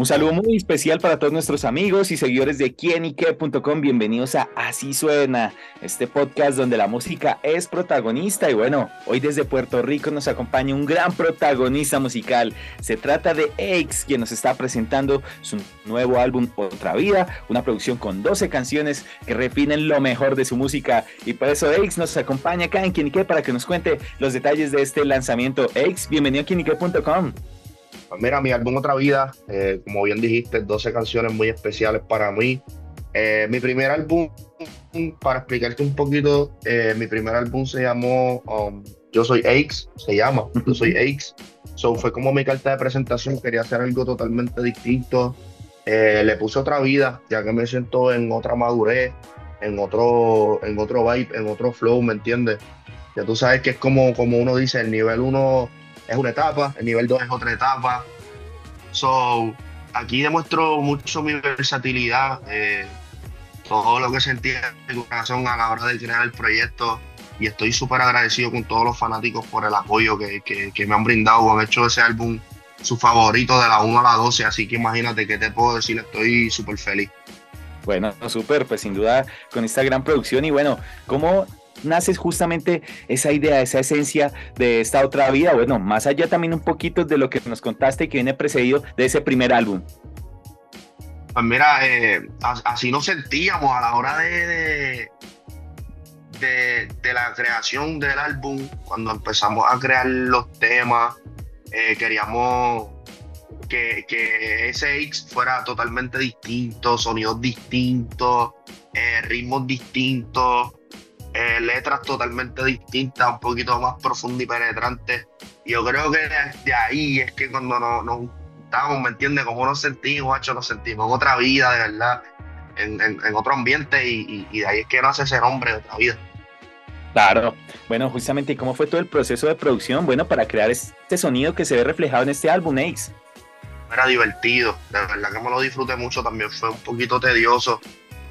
Un saludo muy especial para todos nuestros amigos y seguidores de quienique.com. Bienvenidos a Así Suena, este podcast donde la música es protagonista. Y bueno, hoy desde Puerto Rico nos acompaña un gran protagonista musical. Se trata de X, quien nos está presentando su nuevo álbum Otra Vida, una producción con 12 canciones que refinen lo mejor de su música. Y por eso X nos acompaña acá en Quienique para que nos cuente los detalles de este lanzamiento. X, bienvenido a quienique.com. Pues mira, mi álbum Otra Vida, eh, como bien dijiste, 12 canciones muy especiales para mí. Eh, mi primer álbum, para explicarte un poquito, eh, mi primer álbum se llamó um, Yo Soy Aches, se llama Yo Soy Aches. So, fue como mi carta de presentación, quería hacer algo totalmente distinto. le puse otra vida, ya que me siento en otra madurez, en otro, en otro vibe, en otro flow, ¿me entiendes? Ya tú sabes que es como, como uno dice, el nivel uno es una etapa, el nivel 2 es otra etapa. So, aquí demuestro mucho mi versatilidad, eh, todo lo que sentí en mi corazón a la hora de crear el proyecto y estoy súper agradecido con todos los fanáticos por el apoyo que, que, me han brindado, han hecho ese álbum su favorito de la 1 a la 12, así que imagínate qué te puedo decir, estoy súper feliz. Bueno, súper, pues sin duda con esta gran producción y bueno, ¿cómo nace justamente esa idea, esa esencia de esta otra vida? Bueno, más allá también un poquito de lo que nos contaste que viene precedido de ese primer álbum. Pues mira, eh, así nos sentíamos a la hora de, de, la creación del álbum, cuando empezamos a crear los temas, eh, queríamos que, que, ese X fuera totalmente distinto, sonidos distintos, eh, ritmos distintos, eh, letras totalmente distintas, un poquito más profundas y penetrantes. Y yo creo que de ahí es que cuando nos, nos juntamos, ¿me entiendes? Como nos sentimos, hecho, nos sentimos en otra vida, de verdad, en, en, otro ambiente, y, y, de ahí es que nace ese nombre de otra vida. Claro, bueno, justamente, ¿cómo fue todo el proceso de producción? Bueno, para crear este sonido que se ve reflejado en este álbum, Ace. Era divertido, de verdad que me lo disfruté mucho, también fue un poquito tedioso,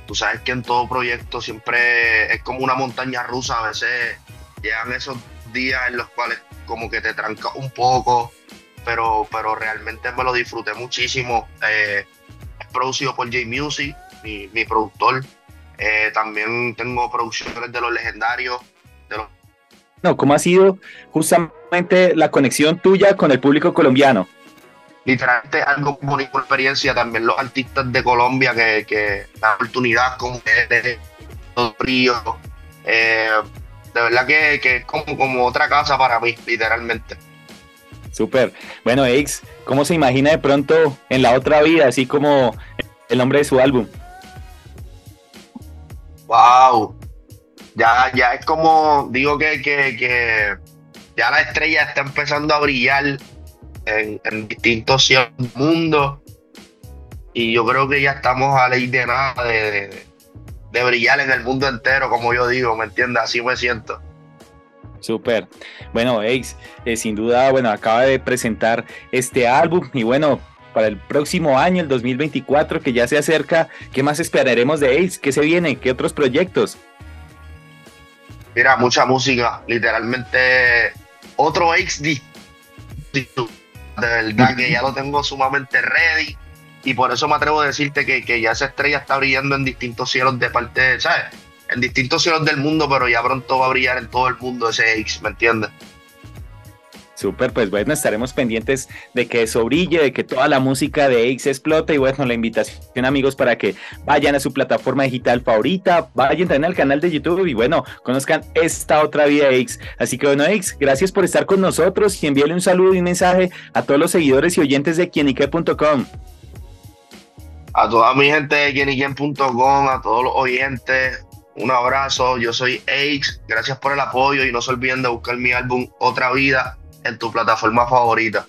tú sabes que en todo proyecto siempre es como una montaña rusa, a veces llegan esos días en los cuales como que te tranca un poco, pero, pero realmente me lo disfruté muchísimo. Eh, es producido por J Music, mi, productor. Eh, también tengo producciones de los legendarios. De los... No, ¿cómo ha sido justamente la conexión tuya con el público colombiano? Literalmente algo bonito experiencia también los artistas de Colombia que, que la oportunidad con los ríos, eh, de verdad que, es como, como otra casa para mí, literalmente. Súper. Bueno, X, ¿cómo se imagina de pronto en la otra vida, así como el nombre de su álbum? Wow. Ya, ya es como, digo que, que, que ya la estrella está empezando a brillar en, distintos mundos. Y yo creo que ya estamos a ley de nada de, brillar en el mundo entero, como yo digo, ¿me entiendes? Así me siento. Súper. Bueno, Ace, eh, sin duda, bueno, acaba de presentar este álbum y bueno, para el próximo año, el 2024, que ya se acerca, ¿qué más esperaremos de Ace? ¿Qué se viene? ¿Qué otros proyectos? Mira, mucha música, literalmente otro Ace distinto de verdad que ya lo tengo sumamente ready y por eso me atrevo a decirte que, ya esa estrella está brillando en distintos cielos de parte, ¿sabes? En distintos cielos del mundo, pero ya pronto va a brillar en todo el mundo ese X, ¿me entiendes? Súper, pues bueno, estaremos pendientes de que eso brille, de que toda la música de X explote y bueno, la invitación amigos para que vayan a su plataforma digital favorita, vayan también al canal de YouTube y bueno, conozcan esta otra vida X. Así que bueno, X, gracias por estar con nosotros y envíale un saludo y un mensaje a todos los seguidores y oyentes de quienique.com. A toda mi gente de quienique.com, a todos los oyentes, un abrazo, yo soy X, gracias por el apoyo y no se olviden de buscar mi álbum Otra Vida en tu plataforma favorita.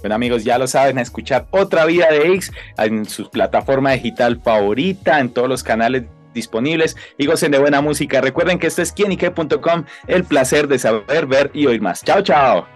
Bueno amigos, ya lo saben, a escuchar otra vida de X en su plataforma digital favorita, en todos los canales disponibles y gocen de buena música. Recuerden que esto es quienique.com, el placer de saber, ver y oír más. Chao, chao.